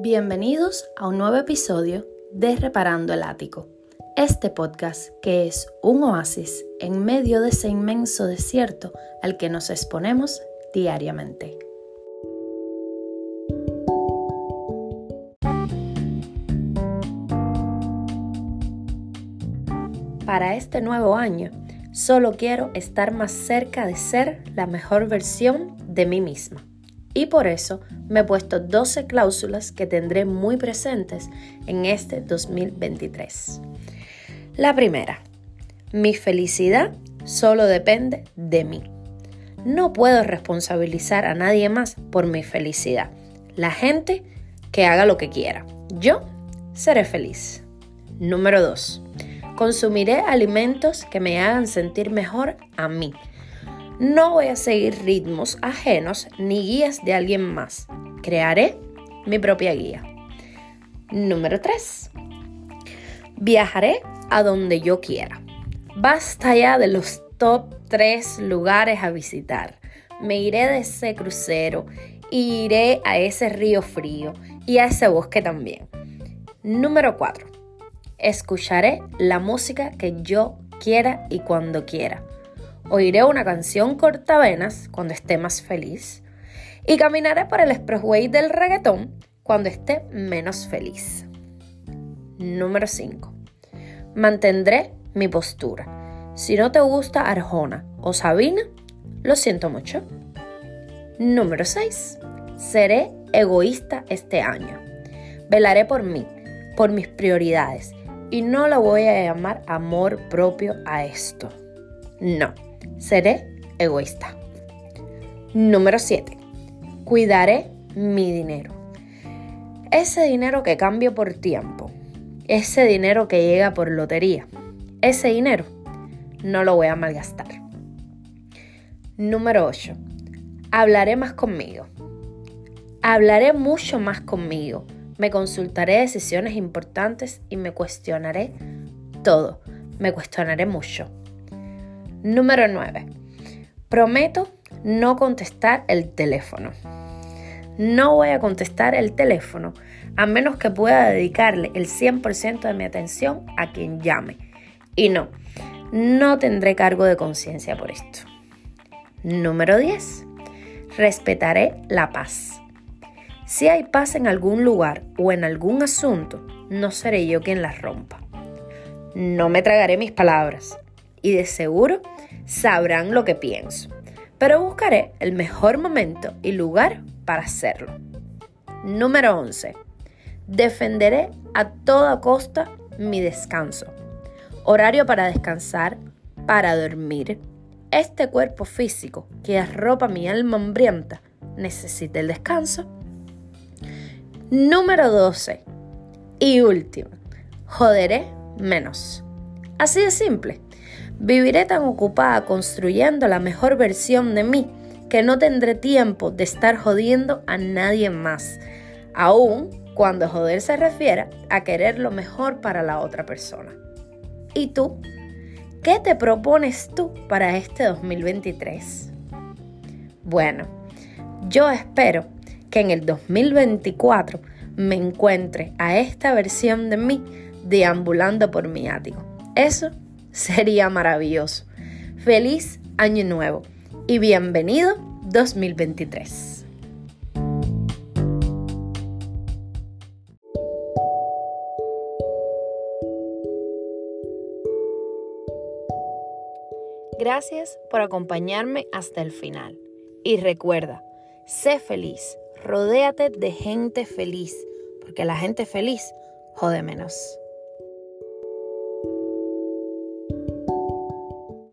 Bienvenidos a un nuevo episodio de Reparando el Ático, este podcast que es un oasis en medio de ese inmenso desierto al que nos exponemos diariamente. Para este nuevo año, solo quiero estar más cerca de ser la mejor versión de mí misma. Y por eso me he puesto 12 cláusulas que tendré muy presentes en este 2023. La primera, mi felicidad solo depende de mí. No puedo responsabilizar a nadie más por mi felicidad. La gente que haga lo que quiera. Yo seré feliz. Número 2. Consumiré alimentos que me hagan sentir mejor a mí no voy a seguir ritmos ajenos ni guías de alguien más. Crearé mi propia guía. Número 3. Viajaré a donde yo quiera. Basta ya de los top 3 lugares a visitar. Me iré de ese crucero, iré a ese río frío y a ese bosque también. Número 4. Escucharé la música que yo quiera y cuando quiera. Oiré una canción cortavenas cuando esté más feliz y caminaré por el expressway del reggaetón cuando esté menos feliz. Número 5. Mantendré mi postura. Si no te gusta Arjona o Sabina, lo siento mucho. Número 6. Seré egoísta este año. Velaré por mí, por mis prioridades, y no lo voy a llamar amor propio a esto. No seré egoísta. Número 7. Cuidaré mi dinero. Ese dinero que cambio por tiempo. Ese dinero que llega por lotería. Ese dinero no lo voy a malgastar. Número 8. Hablaré más conmigo. Hablaré mucho más conmigo. Me consultaré decisiones importantes y me cuestionaré todo. Me cuestionaré mucho. Número 9. Prometo no contestar el teléfono. No voy a contestar el teléfono a menos que pueda dedicarle el 100% de mi atención a quien llame. Y no, no tendré cargo de conciencia por esto. Número 10. Respetaré la paz. Si hay paz en algún lugar o en algún asunto, no seré yo quien la rompa. No me tragaré mis palabras y de seguro sabrán lo que pienso, pero buscaré el mejor momento y lugar para hacerlo. Número 11. Defenderé a toda costa mi descanso. Horario para descansar, para dormir. Este cuerpo físico que arropa mi alma hambrienta necesita el descanso. Número 12. Y último, joderé menos. Así de simple. Viviré tan ocupada construyendo la mejor versión de mí que no tendré tiempo de estar jodiendo a nadie más, aun cuando joder se refiera a querer lo mejor para la otra persona. ¿Y tú? ¿Qué te propones tú para este 2023? Bueno, yo espero que en el 2024 me encuentre a esta versión de mí deambulando por mi ático. Eso sería maravilloso. Feliz año nuevo y bienvenido 2023. Gracias por acompañarme hasta el final. Y recuerda, sé feliz, rodéate de gente feliz, porque la gente feliz jode menos.